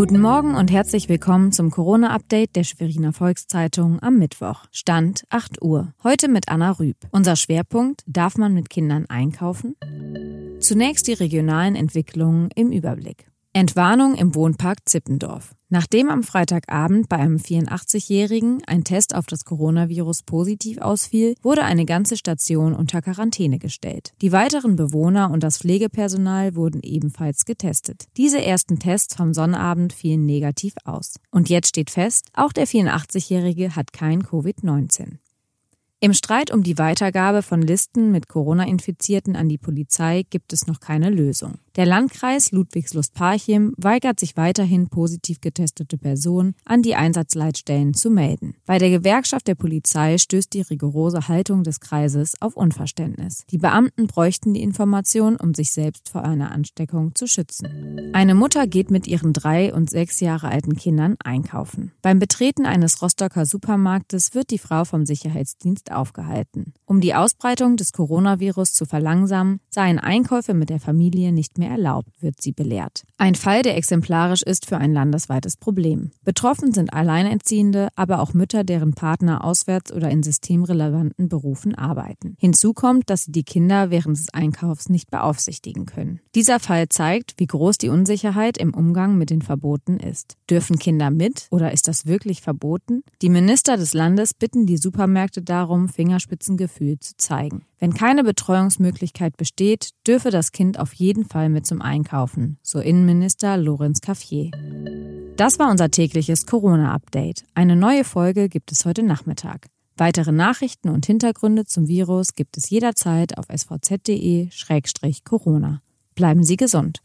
Guten Morgen und herzlich willkommen zum Corona-Update der Schweriner Volkszeitung am Mittwoch. Stand 8 Uhr. Heute mit Anna Rüb. Unser Schwerpunkt, darf man mit Kindern einkaufen? Zunächst die regionalen Entwicklungen im Überblick. Entwarnung im Wohnpark Zippendorf. Nachdem am Freitagabend bei einem 84-Jährigen ein Test auf das Coronavirus positiv ausfiel, wurde eine ganze Station unter Quarantäne gestellt. Die weiteren Bewohner und das Pflegepersonal wurden ebenfalls getestet. Diese ersten Tests vom Sonnabend fielen negativ aus. Und jetzt steht fest, auch der 84-Jährige hat kein Covid-19. Im Streit um die Weitergabe von Listen mit Corona-Infizierten an die Polizei gibt es noch keine Lösung. Der Landkreis Ludwigslust-Parchim weigert sich weiterhin, positiv getestete Personen an die Einsatzleitstellen zu melden. Bei der Gewerkschaft der Polizei stößt die rigorose Haltung des Kreises auf Unverständnis. Die Beamten bräuchten die Information, um sich selbst vor einer Ansteckung zu schützen. Eine Mutter geht mit ihren drei und sechs Jahre alten Kindern einkaufen. Beim Betreten eines Rostocker Supermarktes wird die Frau vom Sicherheitsdienst aufgehalten. Um die Ausbreitung des Coronavirus zu verlangsamen, seien Einkäufe mit der Familie nicht mehr erlaubt, wird sie belehrt. Ein Fall, der exemplarisch ist für ein landesweites Problem. Betroffen sind Alleinerziehende, aber auch Mütter, deren Partner auswärts oder in systemrelevanten Berufen arbeiten. Hinzu kommt, dass sie die Kinder während des Einkaufs nicht beaufsichtigen können. Dieser Fall zeigt, wie groß die Unsicherheit im Umgang mit den Verboten ist. Dürfen Kinder mit oder ist das wirklich verboten? Die Minister des Landes bitten die Supermärkte darum, Fingerspitzengefühl zu zeigen. Wenn keine Betreuungsmöglichkeit besteht, dürfe das Kind auf jeden Fall mit zum Einkaufen, so Innenminister Lorenz Caffier. Das war unser tägliches Corona-Update. Eine neue Folge gibt es heute Nachmittag. Weitere Nachrichten und Hintergründe zum Virus gibt es jederzeit auf svz.de-corona. Bleiben Sie gesund.